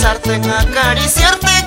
besarte, acariciarte,